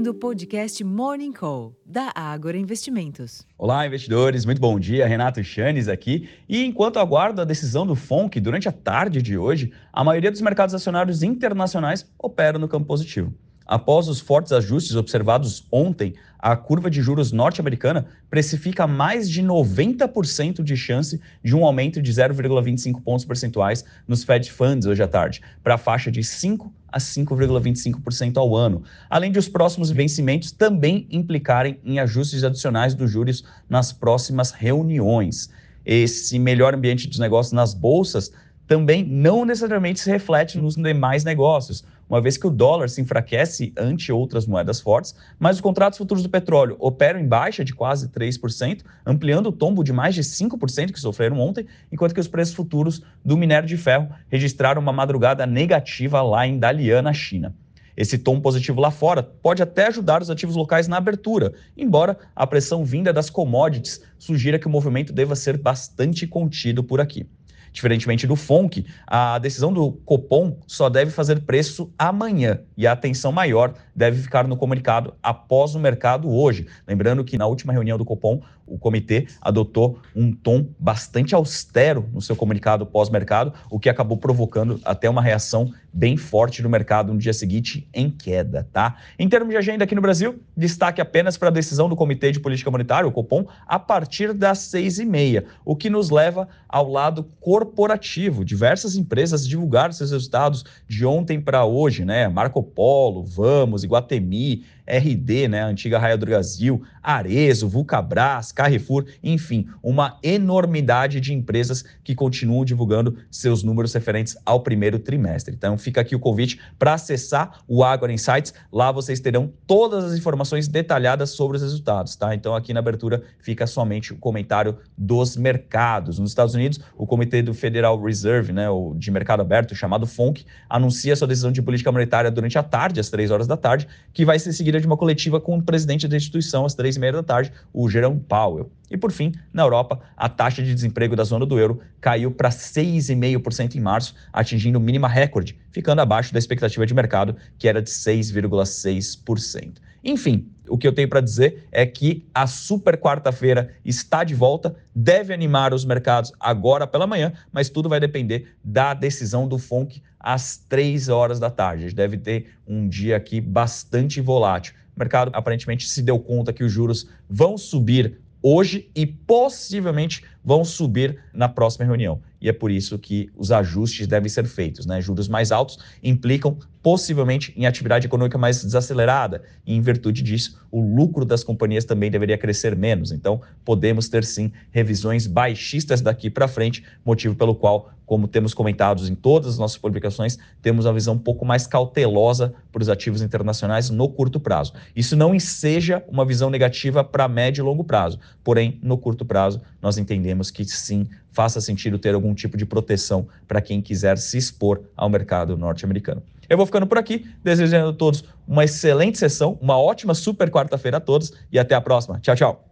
ouvindo o podcast Morning Call, da Ágora Investimentos. Olá, investidores, muito bom dia. Renato Chanes aqui. E enquanto aguardo a decisão do FONC durante a tarde de hoje, a maioria dos mercados acionários internacionais opera no campo positivo. Após os fortes ajustes observados ontem, a curva de juros norte-americana precifica mais de 90% de chance de um aumento de 0,25 pontos percentuais nos Fed Funds hoje à tarde, para a faixa de 5 a 5,25% ao ano, além de os próximos vencimentos também implicarem em ajustes adicionais dos juros nas próximas reuniões. Esse melhor ambiente dos negócios nas bolsas também não necessariamente se reflete nos demais negócios uma vez que o dólar se enfraquece ante outras moedas fortes, mas os contratos futuros do petróleo operam em baixa de quase 3%, ampliando o tombo de mais de 5% que sofreram ontem, enquanto que os preços futuros do minério de ferro registraram uma madrugada negativa lá em Dalian, na China. Esse tom positivo lá fora pode até ajudar os ativos locais na abertura, embora a pressão vinda das commodities sugira que o movimento deva ser bastante contido por aqui. Diferentemente do FONC, a decisão do Copom só deve fazer preço amanhã e a atenção maior deve ficar no comunicado após o mercado hoje. Lembrando que na última reunião do Copom, o comitê adotou um tom bastante austero no seu comunicado pós-mercado, o que acabou provocando até uma reação bem forte no mercado no dia seguinte em queda, tá? Em termos de agenda aqui no Brasil, destaque apenas para a decisão do Comitê de Política Monetária, o Copom, a partir das seis e meia, o que nos leva ao lado corporativo. Diversas empresas divulgaram seus resultados de ontem para hoje, né? Marco Polo, Vamos, Iguatemi, RD, né, a antiga Raia do Brasil, Arezo, Vulcabras, Carrefour, enfim, uma enormidade de empresas que continuam divulgando seus números referentes ao primeiro trimestre. Então fica aqui o convite para acessar o Agora Insights. Lá vocês terão todas as informações detalhadas sobre os resultados, tá? Então aqui na abertura fica somente o comentário dos mercados. Nos Estados Unidos, o Comitê do Federal Reserve, né, o de mercado aberto, chamado FONC, anuncia sua decisão de política monetária durante a tarde, às três horas da tarde, que vai ser seguida de uma coletiva com o presidente da instituição às três e meia da tarde, o Jerome Powell. E por fim, na Europa, a taxa de desemprego da zona do euro caiu para 6,5% em março, atingindo mínima recorde, ficando abaixo da expectativa de mercado, que era de 6,6%. Enfim, o que eu tenho para dizer é que a super quarta-feira está de volta, deve animar os mercados agora pela manhã, mas tudo vai depender da decisão do FONC às três horas da tarde. A gente deve ter um dia aqui bastante volátil. O mercado aparentemente se deu conta que os juros vão subir hoje e possivelmente vão subir na próxima reunião. E é por isso que os ajustes devem ser feitos. Né? Juros mais altos implicam possivelmente em atividade econômica mais desacelerada. E, em virtude disso, o lucro das companhias também deveria crescer menos. Então, podemos ter sim revisões baixistas daqui para frente, motivo pelo qual, como temos comentado em todas as nossas publicações, temos uma visão um pouco mais cautelosa para os ativos internacionais no curto prazo. Isso não enseja uma visão negativa para médio e longo prazo, porém, no curto prazo, nós entendemos entendemos que sim, faça sentido ter algum tipo de proteção para quem quiser se expor ao mercado norte-americano. Eu vou ficando por aqui, desejando a todos uma excelente sessão, uma ótima super quarta-feira a todos e até a próxima. Tchau, tchau.